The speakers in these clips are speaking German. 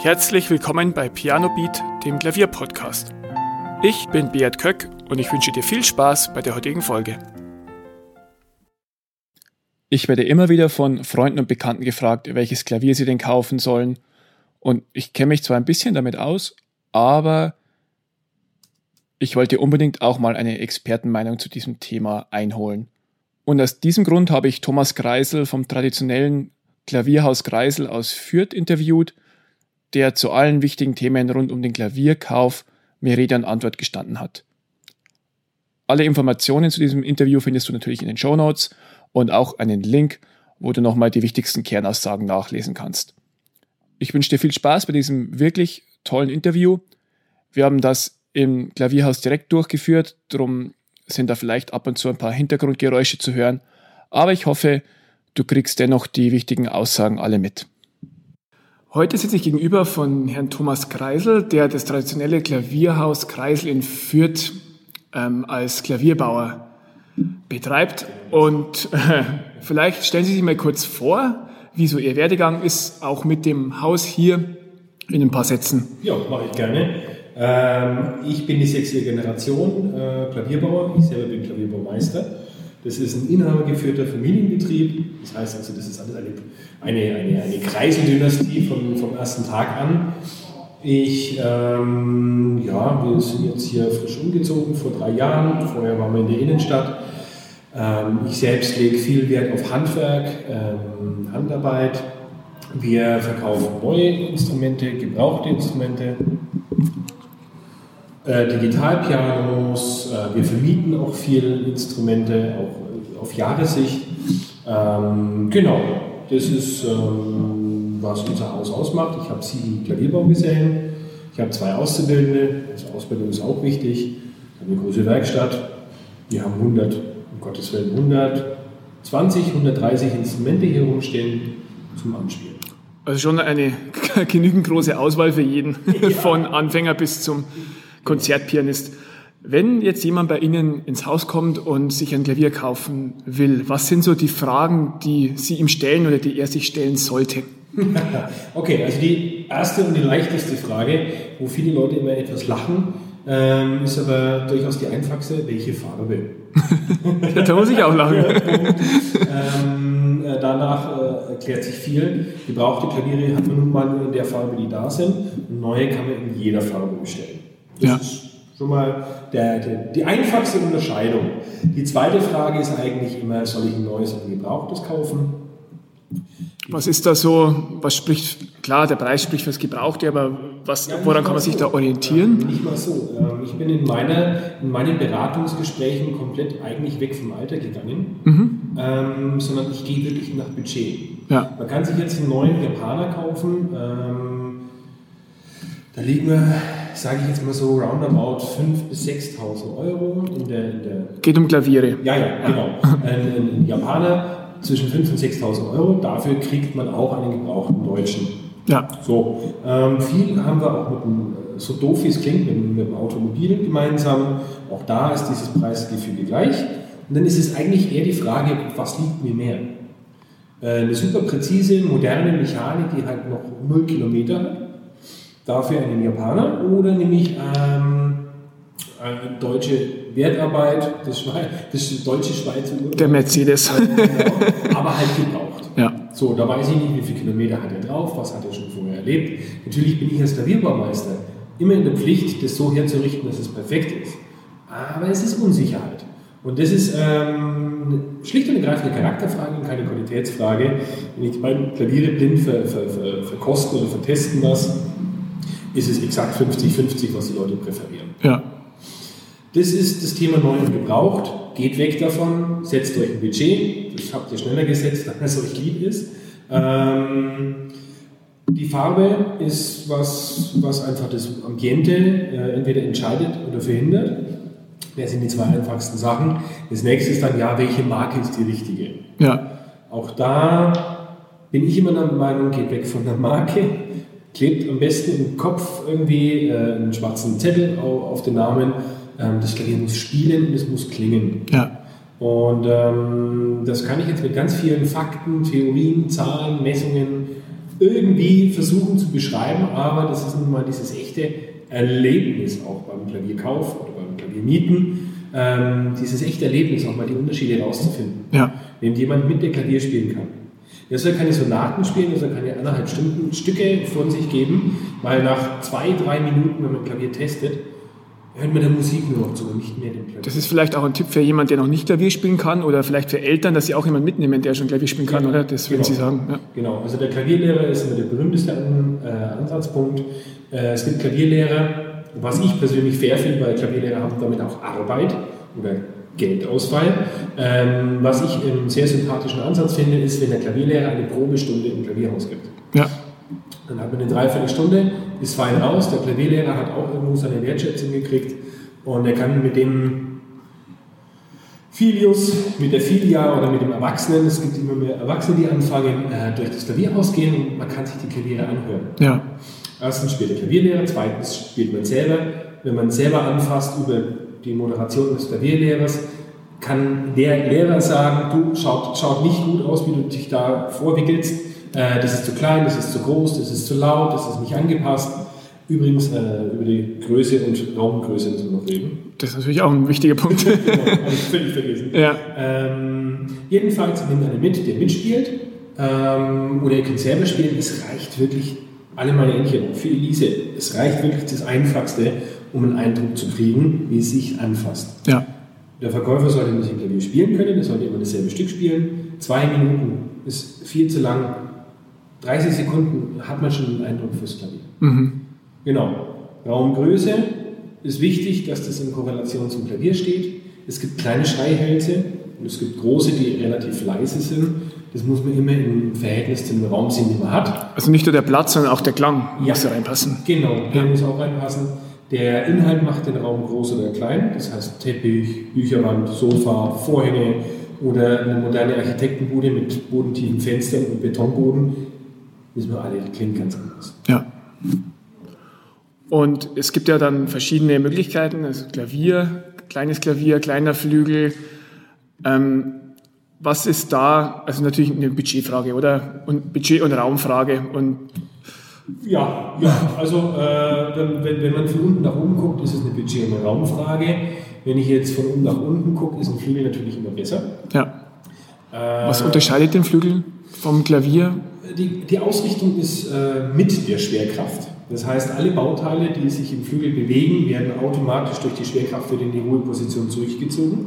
Herzlich willkommen bei Piano Beat, dem Klavierpodcast. Ich bin Beat Köck und ich wünsche dir viel Spaß bei der heutigen Folge. Ich werde immer wieder von Freunden und Bekannten gefragt, welches Klavier sie denn kaufen sollen. Und ich kenne mich zwar ein bisschen damit aus, aber ich wollte unbedingt auch mal eine Expertenmeinung zu diesem Thema einholen. Und aus diesem Grund habe ich Thomas Kreisel vom traditionellen Klavierhaus Kreisel aus Fürth interviewt der zu allen wichtigen Themen rund um den Klavierkauf mir Rede und Antwort gestanden hat. Alle Informationen zu diesem Interview findest du natürlich in den Show Notes und auch einen Link, wo du nochmal die wichtigsten Kernaussagen nachlesen kannst. Ich wünsche dir viel Spaß bei diesem wirklich tollen Interview. Wir haben das im Klavierhaus direkt durchgeführt, darum sind da vielleicht ab und zu ein paar Hintergrundgeräusche zu hören, aber ich hoffe, du kriegst dennoch die wichtigen Aussagen alle mit. Heute sitze ich gegenüber von Herrn Thomas Kreisel, der das traditionelle Klavierhaus Kreisel in Fürth ähm, als Klavierbauer betreibt. Und äh, vielleicht stellen Sie sich mal kurz vor, wie so Ihr Werdegang ist, auch mit dem Haus hier in ein paar Sätzen. Ja, mache ich gerne. Ähm, ich bin die sechste Generation äh, Klavierbauer. Ich selber bin Klavierbaumeister. Das ist ein inhabergeführter Familienbetrieb. Das heißt also, das ist alles eine, eine, eine, eine Kreiseldynastie von, vom ersten Tag an. Ich, ähm, ja, wir sind jetzt hier frisch umgezogen vor drei Jahren. Vorher waren wir in der Innenstadt. Ähm, ich selbst lege viel Wert auf Handwerk, ähm, Handarbeit. Wir verkaufen neue Instrumente, gebrauchte Instrumente, äh, Digitalpianos, äh, wir vermieten auch viele Instrumente, auch auf Jahressicht. Ähm, genau, das ist, ähm, was unser Haus ausmacht. Ich habe sieben Klavierbaugesellen, ich habe zwei Auszubildende, also Ausbildung ist auch wichtig, ich habe eine große Werkstatt, wir haben 100, um Gottes Willen 120, 130 Instrumente hier rumstehen zum Anspielen. Also schon eine genügend große Auswahl für jeden, ja. von Anfänger bis zum Konzertpianist. Wenn jetzt jemand bei Ihnen ins Haus kommt und sich ein Klavier kaufen will, was sind so die Fragen, die Sie ihm stellen oder die er sich stellen sollte? Okay, also die erste und die leichteste Frage, wo viele Leute immer etwas lachen, ähm, ist aber durchaus die einfachste, welche Farbe? ja, da muss ich auch lachen. ähm, äh, danach äh, erklärt sich viel. Gebrauchte Klaviere hat man nun mal nur in der Farbe, die da sind. Und neue kann man in jeder Farbe bestellen. Das ja. ist schon mal der, der, die einfachste Unterscheidung. Die zweite Frage ist eigentlich immer, soll ich ein neues oder ein gebrauchtes kaufen? Was ist da so, was spricht, klar, der Preis spricht fürs Gebrauchte, aber was, ja, woran kann man sich da orientieren? Ja, nicht mal so. Ähm, ich bin in, meiner, in meinen Beratungsgesprächen komplett eigentlich weg vom Alter gegangen, mhm. ähm, sondern ich gehe wirklich nach Budget. Ja. Man kann sich jetzt einen neuen Japaner kaufen, ähm, da liegen wir sage ich jetzt mal so, roundabout 5.000 bis 6.000 Euro in der, in der. Geht um Klaviere. Ja, ja, genau. ein, ein, Japaner zwischen 5.000 und 6.000 Euro. Dafür kriegt man auch einen gebrauchten Deutschen. Ja. So. Ähm, viel haben wir auch mit dem, so doof wie es klingt, mit, mit dem Automobil gemeinsam. Auch da ist dieses Preisgefüge gleich. Und dann ist es eigentlich eher die Frage, was liegt mir mehr? Äh, eine super präzise, moderne Mechanik, die halt noch 0 Kilometer hat dafür einen Japaner oder nehme ich ähm, eine deutsche Wertarbeit, das, Schwe das deutsche Schweizer Der Mercedes. genau, aber halt gebraucht. Ja. So, da weiß ich nicht, wie viele Kilometer hat er drauf, was hat er schon vorher erlebt. Natürlich bin ich als Klavierbaumeister immer in der Pflicht, das so herzurichten, dass es perfekt ist. Aber es ist Unsicherheit. Und das ist ähm, schlicht und ergreifend eine Charakterfrage und keine Qualitätsfrage. Wenn ich meine Klaviere blind ver, ver, ver, verkosten oder vertesten lasse, ist es exakt 50-50, was die Leute präferieren. Ja. Das ist das Thema neu und gebraucht. Geht weg davon, setzt euch ein Budget. Das habt ihr schneller gesetzt, als es euch lieb ist. Ähm, die Farbe ist was, was einfach das Ambiente äh, entweder entscheidet oder verhindert. Das sind die zwei einfachsten Sachen. Das nächste ist dann, ja, welche Marke ist die richtige? Ja. Auch da bin ich immer der Meinung, geht weg von der Marke, klebt am besten im Kopf irgendwie äh, einen schwarzen Zettel auf, den Namen. Ähm, das Klavier muss spielen und es muss klingen. Ja. Und ähm, das kann ich jetzt mit ganz vielen Fakten, Theorien, Zahlen, Messungen irgendwie versuchen zu beschreiben, aber das ist nun mal dieses echte Erlebnis auch beim Klavierkauf oder beim Klaviermieten, ähm, dieses echte Erlebnis, auch mal die Unterschiede rauszufinden. Ja. Wenn jemand mit der Klavier spielen kann. Er soll keine Sonaten spielen, er soll keine anderthalb Stunden Stücke von sich geben, weil nach zwei, drei Minuten, wenn man Klavier testet, hört man der Musik nur noch zu und nicht mehr den Klavier. Das ist vielleicht auch ein Tipp für jemanden, der noch nicht Klavier spielen kann oder vielleicht für Eltern, dass sie auch jemanden mitnehmen, der schon Klavier spielen kann, genau. oder? Das würden genau. Sie sagen. Ja. Genau, also der Klavierlehrer ist immer der berühmteste äh, Ansatzpunkt. Äh, es gibt Klavierlehrer, was ich persönlich fair finde, weil Klavierlehrer haben damit auch Arbeit oder Geldausfall. Ähm, was ich einen sehr sympathischen Ansatz finde, ist, wenn der Klavierlehrer eine Probestunde im Klavierhaus gibt. Ja. Dann hat man eine Dreiviertelstunde, ist fein raus. Der Klavierlehrer hat auch irgendwo seine Wertschätzung gekriegt und er kann mit dem Filius, mit der Filia oder mit dem Erwachsenen, es gibt immer mehr Erwachsene, die anfangen, äh, durch das Klavierhaus gehen und man kann sich die Klaviere anhören. Ja. Erstens spielt der Klavierlehrer, zweitens spielt man selber. Wenn man selber anfasst über die Moderation des Klavierlehrers, kann der Lehrer sagen, du, schaut, schaut nicht gut aus, wie du dich da vorwickelst, äh, das ist zu klein, das ist zu groß, das ist zu laut, das ist nicht angepasst. Übrigens, äh, über die Größe und Raumgröße müssen wir noch reden. Das ist natürlich auch ein wichtiger Punkt. genau, habe ich völlig vergessen. Ja. Ähm, jedenfalls nimmt einer mit, der mitspielt. Ähm, oder ihr könnt selber spielen. Es reicht wirklich, alle meine Entchen, für Elise, es reicht wirklich das Einfachste, um einen Eindruck zu kriegen, wie es sich anfasst. Ja. Der Verkäufer sollte nicht im Klavier spielen können, er sollte immer dasselbe Stück spielen. Zwei Minuten ist viel zu lang. 30 Sekunden hat man schon einen Eindruck fürs Klavier. Mhm. Genau. Raumgröße ist wichtig, dass das in Korrelation zum Klavier steht. Es gibt kleine Schreihälse und es gibt große, die relativ leise sind. Das muss man immer im Verhältnis zum Raum sehen, den man hat. Also nicht nur der Platz, sondern auch der Klang ja. muss reinpassen. Genau, der ja. muss auch reinpassen. Der Inhalt macht den Raum groß oder klein, das heißt Teppich, Bücherwand, Sofa, Vorhänge oder eine moderne Architektenbude mit bodentiefen Fenstern und Betonboden. Wissen wir alle, klingt ganz anders. Ja. Und es gibt ja dann verschiedene Möglichkeiten, also Klavier, kleines Klavier, kleiner Flügel. Ähm, was ist da, also natürlich eine Budgetfrage, oder? Und Budget- und Raumfrage. Und ja, ja, also äh, wenn, wenn man von unten nach oben guckt, ist es eine Budget- und eine Raumfrage. Wenn ich jetzt von unten nach unten gucke, ist ein Flügel natürlich immer besser. Ja. Äh, Was unterscheidet den Flügel vom Klavier? Die, die Ausrichtung ist äh, mit der Schwerkraft. Das heißt, alle Bauteile, die sich im Flügel bewegen, werden automatisch durch die Schwerkraft wieder in die Ruheposition zurückgezogen.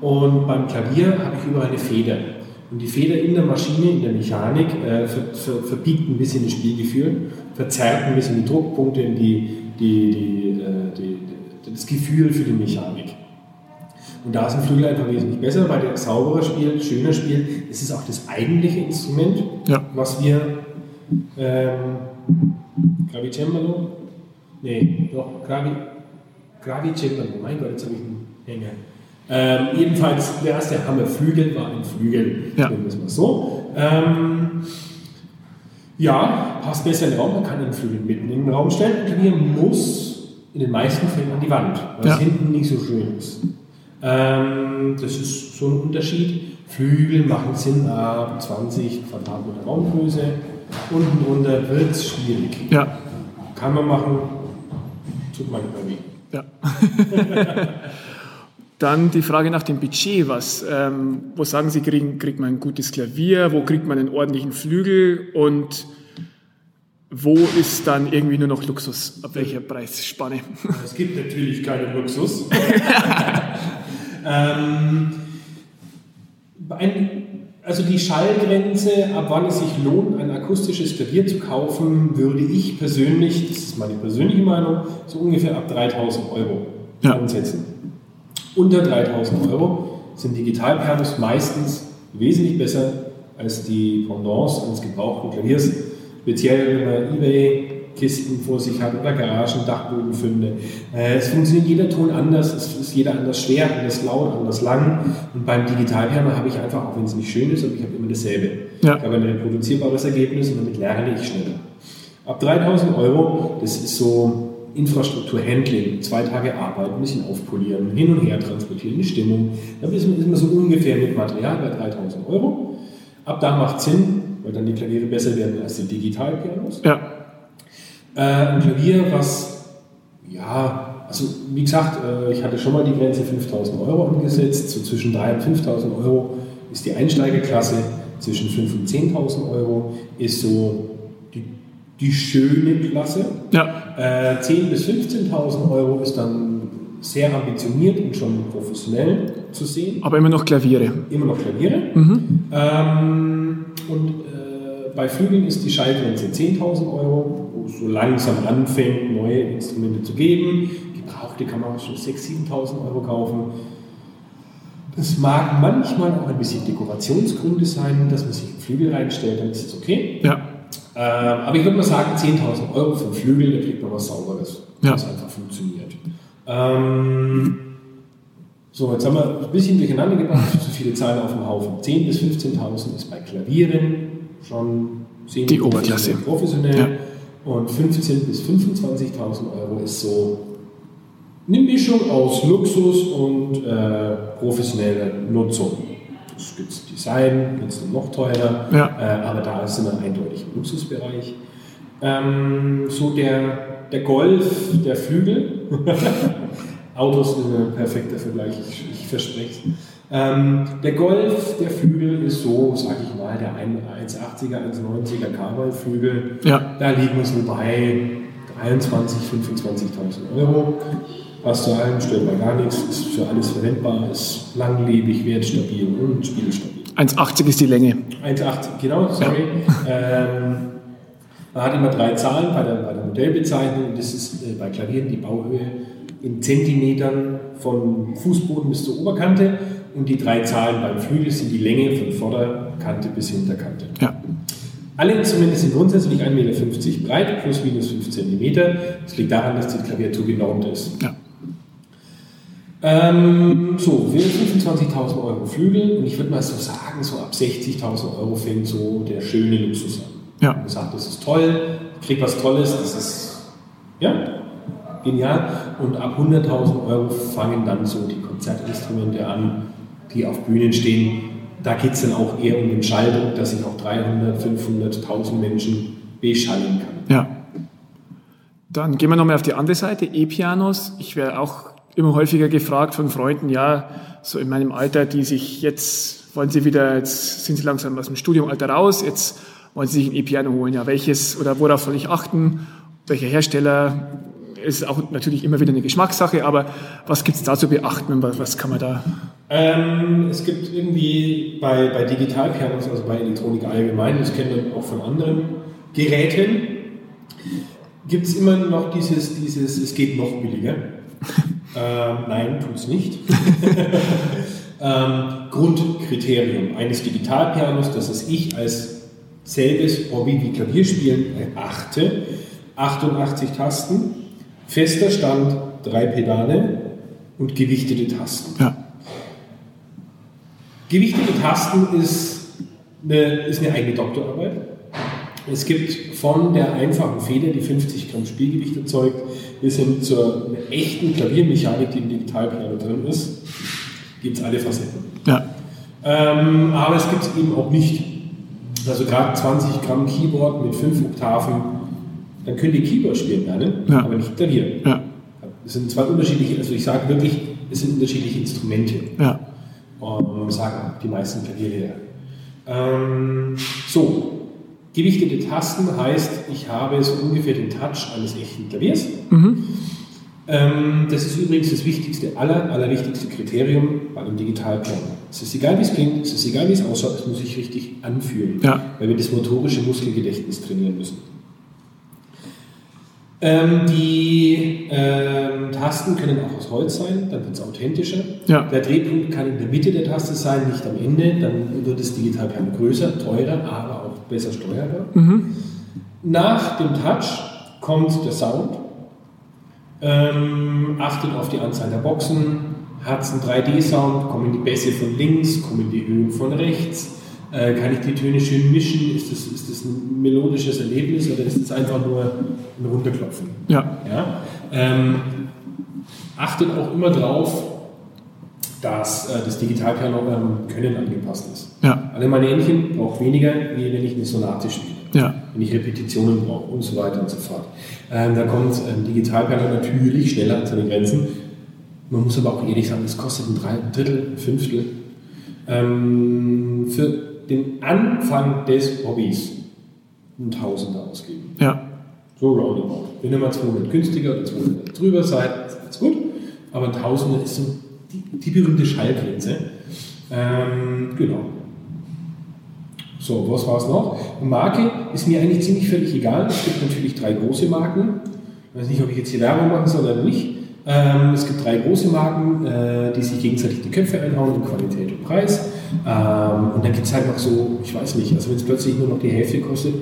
Und beim Klavier habe ich überall eine Feder. Und die Feder in der Maschine, in der Mechanik, äh, ver, ver, verbiegt ein bisschen das Spielgefühl, verzerrt ein bisschen die Druckpunkte, die, die, die, äh, die, das Gefühl für die Mechanik. Und da ist ein Flügel einfach wesentlich besser, weil der sauberer spielt, schöner spielt. Es ist auch das eigentliche Instrument, ja. was wir ähm, Gravicembalo? Nee, doch, Gravi, Gravicembalo. Mein Gott, jetzt habe ich einen Hänger. Ähm, jedenfalls, der erste Hammer Flügel war ein Flügel, ja. nennen wir es mal so. Ähm, ja, passt besser in den Raum, man kann den Flügel mitten in den Raum stellen. Ein Klavier muss in den meisten Fällen an die Wand, weil ja. es hinten nicht so schön ist. Ähm, das ist so ein Unterschied. Flügel machen Sinn ab 20 Quadratmeter Raumgröße. Unten drunter wird es schwierig. Ja. Kann man machen, tut manchmal weh. Ja. Dann die Frage nach dem Budget. Was, ähm, wo sagen Sie, kriegen, kriegt man ein gutes Klavier? Wo kriegt man einen ordentlichen Flügel? Und wo ist dann irgendwie nur noch Luxus? Ab welcher Preisspanne? Es gibt natürlich keinen Luxus. ähm, ein, also die Schallgrenze, ab wann es sich lohnt, ein akustisches Klavier zu kaufen, würde ich persönlich, das ist meine persönliche Meinung, so ungefähr ab 3000 Euro ja. Unter 3000 Euro sind Digitalpianos meistens wesentlich besser als die Pendants eines gebrauchten Klaviers. Speziell wenn man Ebay-Kisten vor sich hat oder Garagen, Dachbodenfunde. Äh, es funktioniert jeder Ton anders, es ist jeder anders schwer, anders laut, anders lang. Und beim Digitalpiano habe ich einfach, auch wenn es nicht schön ist, aber ich habe immer dasselbe. Ja. Ich habe ein reproduzierbares Ergebnis und damit lerne ich schneller. Ab 3000 Euro, das ist so Infrastruktur-Handling, zwei Tage Arbeit, ein bisschen aufpolieren, hin und her transportieren, die Stimmung. Da ist man so ungefähr mit Material bei 3000 Euro. Ab da macht es Sinn, weil dann die Klaviere besser werden als die Digitalpianos. Ja. Äh, ein Klavier, was, ja, also wie gesagt, äh, ich hatte schon mal die Grenze 5000 Euro angesetzt, so zwischen 3.000 und 5000 Euro ist die Einsteigerklasse, zwischen 5.000 und 10.000 Euro ist so die, die schöne Klasse. Ja. Äh, 10.000 bis 15.000 Euro ist dann sehr ambitioniert und schon professionell zu sehen. Aber immer noch Klaviere. Immer noch Klaviere. Mhm. Ähm, und äh, bei Flügeln ist die Schallgrenze 10.000 Euro, wo es so langsam anfängt, neue Instrumente zu geben. Gebrauchte kann man schon 6.000, 7.000 Euro kaufen. Das mag manchmal auch ein bisschen Dekorationsgründe sein, dass man sich einen Flügel reinstellt, dann ist es okay. Ja. Ähm, aber ich würde mal sagen, 10.000 Euro für einen Flügel, da kriegt man was Sauberes, Ja. das einfach funktioniert. Ähm, so, jetzt haben wir ein bisschen durcheinander gebracht, zu viele Zahlen auf dem Haufen. 10.000 bis 15.000 ist bei Klavieren schon semi- Die Oberklasse. professionell. Ja. Und 15.000 bis 25.000 Euro ist so eine Mischung aus Luxus und äh, professioneller Nutzung. Es gibt Design, wird es noch teurer, Ja. äh, aber da sind wir eindeutig im Luxusbereich. Ähm, so der, der Golf, der Flügel. Autos sind ein perfekter Vergleich, ich, ich verspreche es. Ähm, der Golf, der Flügel ist so, sage ich mal, der 1,80er, 1,90er Carbon-Flügel. Ja. Da liegen wir so bei 23.000, 25.000 Euro. Passt zu allem, stört mal gar nichts, ist für alles verwendbar, ist langlebig, wertstabil und spielstabil. 1,80 ist die Länge. 1,80, genau, sorry. Ähm, man hat immer drei Zahlen bei der, bei der Modellbezeichnung. Das ist äh, bei Klavieren die Bauhöhe in Zentimetern von Fußboden bis zur Oberkante. Und die drei Zahlen beim Flügel sind die Länge von Vorderkante bis Hinterkante. Ja. Alle Instrumente sind grundsätzlich 1,50 Meter breit, plus minus 5 cm. Das liegt daran, dass die Klaviatur genormt ist. Ja. Ähm, so, wir 25.000 Euro Flügel und ich würde mal so sagen, so ab 60.000 Euro fängt so der schöne Luxus an. Ja. Man sagt, das ist toll, ich krieg was Tolles, das ist ja genial. Und ab 100.000 Euro fangen dann so die Konzertinstrumente an, die auf Bühnen stehen. Da geht es dann auch eher um den Schalldruck, dass ich auch 300, 500, 1000 Menschen beschallen kann. Ja. Dann gehen wir nochmal auf die andere Seite, E-Pianos. Ich werde auch immer häufiger gefragt von Freunden, ja, so in meinem Alter, die sich jetzt, wollen sie wieder, jetzt sind sie langsam aus dem Studiumalter raus, jetzt wollen sie sich ein E-Piano holen. Ja, welches oder worauf soll ich achten? Welcher Hersteller? Ist auch natürlich immer wieder eine Geschmackssache, aber was gibt es da zu beachten? Was, was kann man da? Ähm, es gibt irgendwie bei, bei Digitalpianos, also bei Elektronik allgemein, das kennt man auch von anderen Geräten, gibt es immer noch dieses, dieses, es geht noch billiger. Ähm, nein, tut es nicht. ähm, Grundkriterium eines Digitalpianos, das es ich als selbes Hobby wie Klavierspielen erachte, 88 Tasten, fester Stand, drei Pedale und gewichtete Tasten. Ja. Gewichtete Tasten ist eine, ist eine eigene Doktorarbeit. Es gibt von der einfachen Feder, die 50 Gramm Spielgewicht erzeugt, bis hin zur echten Klaviermechanik, die im Digitalpiano drin ist, gibt es alle Facetten. Ja. Ähm, aber es gibt es eben auch nicht. Also gerade 20 Gramm Keyboard mit 5 Oktaven, dann könnt ihr Keyboard spielen lernen, Ja. aber nicht Klavier. Ja. Es sind zwei unterschiedliche, also ich sage wirklich, es sind unterschiedliche Instrumente Ja. ähm, sagen die meisten Klavierlehrer. Ähm, so, gewichtete Tasten heißt, ich habe so ungefähr den Touch eines echten Klaviers. Ähm, das ist übrigens das wichtigste, aller, allerwichtigste Kriterium bei einem Digitalpiano. Es ist egal, wie es klingt, es ist egal, wie es ausschaut, es muss sich richtig anfühlen, Ja. weil wir das motorische Muskelgedächtnis trainieren müssen. Ähm, die ähm, Tasten können auch aus Holz sein, dann wird es authentischer. Ja. Der Drehpunkt kann in der Mitte der Taste sein, nicht am Ende, dann wird das Digitalpiano größer, teurer, aber auch besser steuerbar. Nach dem Touch kommt der Sound. Ähm, achtet auf die Anzahl der Boxen. Hat es einen 3D-Sound? Kommen die Bässe von links? Kommen die Höhen von rechts? Äh, kann ich die Töne schön mischen? Ist das, ist das ein melodisches Erlebnis oder ist es einfach nur ein Runterklopfen? Ja. Ja? Ähm, achtet auch immer drauf, dass äh, das Digitalpiano ähm, Können angepasst ist. Ja. Alle meine Ähnchen braucht weniger, wie wenn ich eine Sonate spiele. Ja. Wenn ich Repetitionen brauche und so weiter und so fort. Ähm, da kommt ähm, Digitalpiano natürlich schneller an seine Grenzen. Man muss aber auch ehrlich sagen, das kostet ein, ein Drittel, ein Fünftel. Ähm, für den Anfang des Hobbys ein Tausender ausgeben. Ja. So roundabout. Wenn ihr mal 200 günstiger oder 200 drüber seid, ist alles gut. Aber ein Tausender ist so die, berühmte Schallgrenze. Ähm, genau. So, was war es noch? Marke ist mir eigentlich ziemlich völlig egal. Es gibt natürlich drei große Marken. Ich weiß nicht, ob ich jetzt hier Werbung machen soll oder nicht. Ähm, es gibt drei große Marken, äh, die sich gegenseitig die Köpfe einhauen in Qualität und Preis. Ähm, und dann gibt es halt noch so, ich weiß nicht, also wenn es plötzlich nur noch die Hälfte kostet,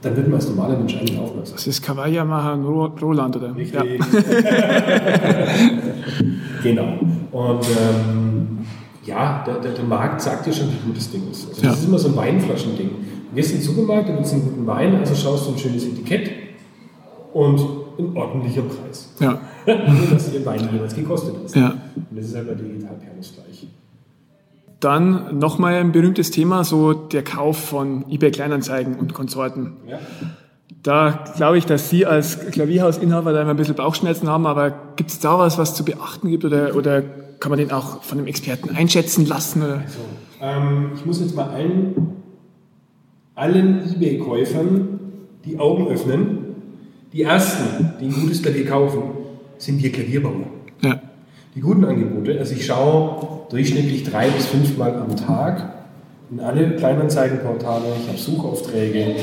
dann wird man als normaler Mensch eigentlich aufmerksam. Das ist Kawaii, Yamaha und Roland, oder? Richtig. Ja. genau. Und ähm, ja, der, der, der, Markt sagt dir schon, wie gut das Ding ist. Also, das ist immer so ein Weinflaschending. Du gehst in den Supermarkt, du willst einen guten Wein, also schaust du ein schönes Etikett und ein ordentlicher Preis. Ja. Nur, dass den Wein jeweils gekostet hast. Ja. Und das ist halt bei Digitalpianos gleich. Dann nochmal ein berühmtes Thema, so der Kauf von eBay Kleinanzeigen und Konsorten. Ja. Da glaube ich, dass Sie als Klavierhausinhaber da immer ein bisschen Bauchschmerzen haben, aber gibt es da was, was zu beachten gibt oder, oder kann man den auch von einem Experten einschätzen lassen? Oder? Also, ähm, ich muss jetzt mal allen, allen eBay-Käufern die Augen öffnen. Die ersten, die ein gutes Klavier kaufen, sind hier Klavierbauer. Ja. Die guten Angebote, also ich schaue durchschnittlich drei bis fünfmal am Tag in alle Kleinanzeigenportale, ich habe Suchaufträge.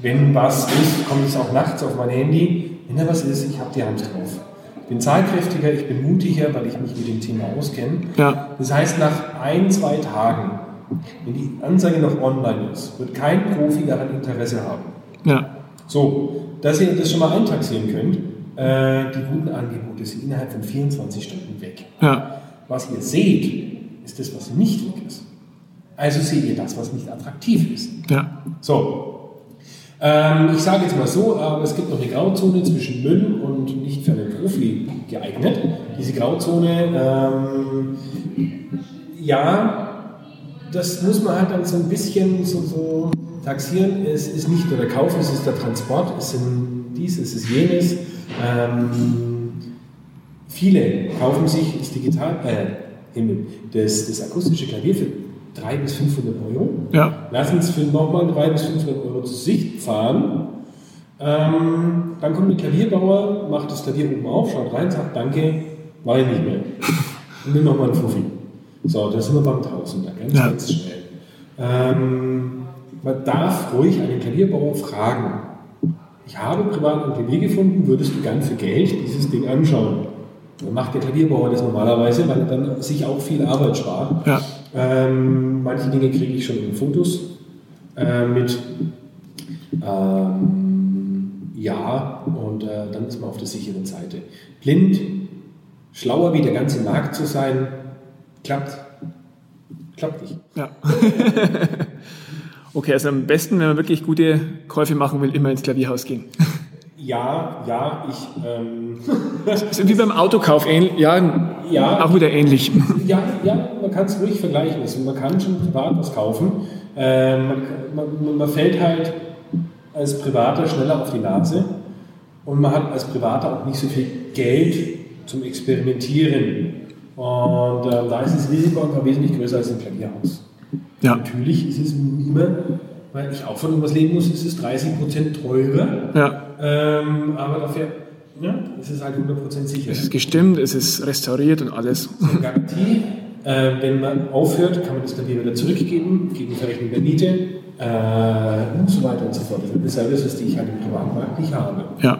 Wenn was ist, kommt es auch nachts auf mein Handy. Wenn da was ist, ich habe die Hand drauf. Ich bin zahlkräftiger, ich bin mutiger, weil ich mich mit dem Thema auskenne. Ja. Das heißt, nach ein, zwei Tagen, wenn die Anzeige noch online ist, wird kein Profi daran Interesse haben. Ja. So, dass ihr das schon mal eintaxieren könnt, äh, die guten Angebote sind innerhalb von 24 Stunden weg. Ja. Was ihr seht, ist das, was nicht weg ist. Also seht ihr das, was nicht attraktiv ist. Ja. So. Ähm, ich sage jetzt mal so, aber es gibt noch eine Grauzone zwischen Müll und nicht für einen Profi geeignet. Diese Grauzone, ähm, ja, das muss man halt dann so ein bisschen so, so taxieren. Es ist nicht nur der Kauf, es ist der Transport, es sind dies, es ist jenes. Ähm, viele kaufen sich das Digital, äh, Himmel, das, das akustische Klavier für 300 bis 500 Euro. Ja. Lassen es für nochmal 300 bis 500 Euro zu Sicht fahren. Ähm, dann kommt der Klavierbauer, macht das Klavier oben auf, schaut rein, sagt Danke, mache ich nicht mehr. Und nimm nochmal einen Fuffi. So, da sind wir beim Tausender, ganz, ja. ganz schnell. Ähm, man darf ruhig einen Klavierbauer fragen, ich habe privat ein Klavier gefunden, würdest du gern für Geld dieses Ding anschauen? Macht der Klavierbauer das normalerweise, weil er dann sich auch viel Arbeit spart. Ja. Ähm, manche Dinge kriege ich schon in Fotos äh, mit ähm, Ja und äh, dann ist man auf der sicheren Seite. Blind, schlauer wie der ganze Markt zu sein, klappt. Klappt nicht. Ja. Okay, also am besten, wenn man wirklich gute Käufe machen will, immer ins Klavierhaus gehen. Ja, ja, ich. Ähm, Sind wie beim Autokauf ähnlich? Ja, ja, auch wieder ähnlich. Ja, ja man kann es ruhig vergleichen. Also man kann schon privat was kaufen. Ähm, man, man, man, fällt halt als Privater schneller auf die Nase und man hat als Privater auch nicht so viel Geld zum Experimentieren. Und äh, da ist das Risiko einfach wesentlich größer als im Klavierhaus. Ja. Natürlich ist es immer, weil ich auch von irgendwas leben muss, ist es 30% teurer. Ja. Ähm, aber dafür ja, ist es halt 100% sicher. Es ist gestimmt, es ist restauriert und alles. Eine Garantie. Äh, wenn man aufhört, kann man das dann wieder zurückgeben, gegen Verrechnung der Miete äh, und so weiter und so fort. Das sind Services, die ich halt im Privatmarkt nicht habe. Ja.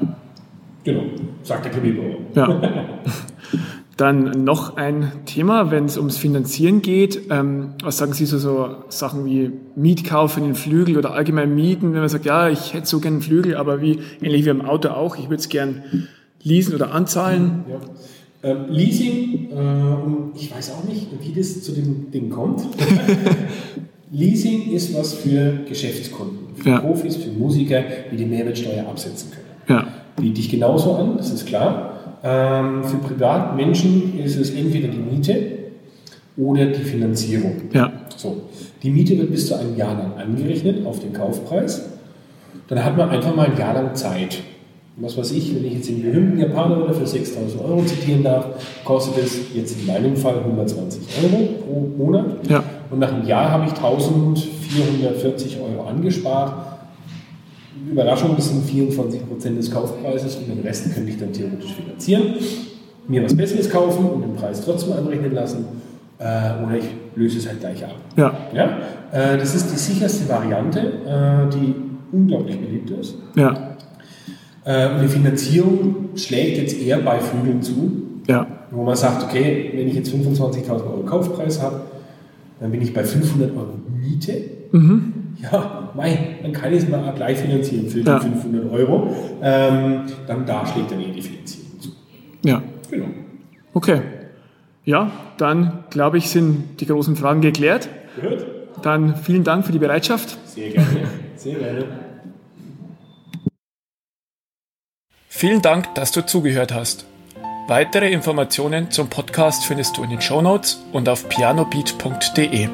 Genau, sagt der Klavierbauer. Ja. Dann noch ein Thema, wenn es ums Finanzieren geht. Ähm, was sagen Sie so, so Sachen wie Mietkauf in den Flügel oder allgemein Mieten, wenn man sagt, ja, ich hätte so gerne einen Flügel, aber wie ähnlich wie im Auto auch, ich würde es gern leasen oder anzahlen. Ja. Ähm, Leasing, äh, ich weiß auch nicht, wie das zu dem Ding kommt. Leasing ist was für Geschäftskunden, für ja. Profis, für Musiker, die die Mehrwertsteuer absetzen können. Ja. Biete ich genauso an, das ist klar. Ähm, für Privatmenschen ist es entweder die Miete oder die Finanzierung. Ja. So. Die Miete wird bis zu einem Jahr lang angerechnet auf den Kaufpreis. Dann hat man einfach mal ein Jahr lang Zeit. Was weiß ich, wenn ich jetzt den berühmten Japaner oder für 6000 Euro zitieren darf, kostet es jetzt in meinem Fall 120 Euro pro Monat. Ja. Und nach einem Jahr habe ich 1440 Euro angespart. Überraschung, das sind 24 Prozent des Kaufpreises und den Rest könnte ich dann theoretisch finanzieren, mir was Besseres kaufen und den Preis trotzdem anrechnen lassen äh, oder ich löse es halt gleich ab. Ja. Ja? Äh, das ist die sicherste Variante, äh, die unglaublich beliebt ist. Ja. Äh, und die Finanzierung schlägt jetzt eher bei Flügeln zu, Ja. wo man sagt, okay, wenn ich jetzt 25.000 Euro Kaufpreis habe, dann bin ich bei 500 Euro Miete. Ja, mei, dann kann ich es mal gleich finanzieren für die Ja. 500 Euro. Ähm, dann da schlägt dann eher die Finanzierung zu. Ja. Genau. Okay. Ja, dann glaube ich, sind die großen Fragen geklärt. Gehört? Dann vielen Dank für die Bereitschaft. Sehr gerne. Sehr gerne. Vielen Dank, dass du zugehört hast. Weitere Informationen zum Podcast findest du in den Shownotes und auf pianobeat.de.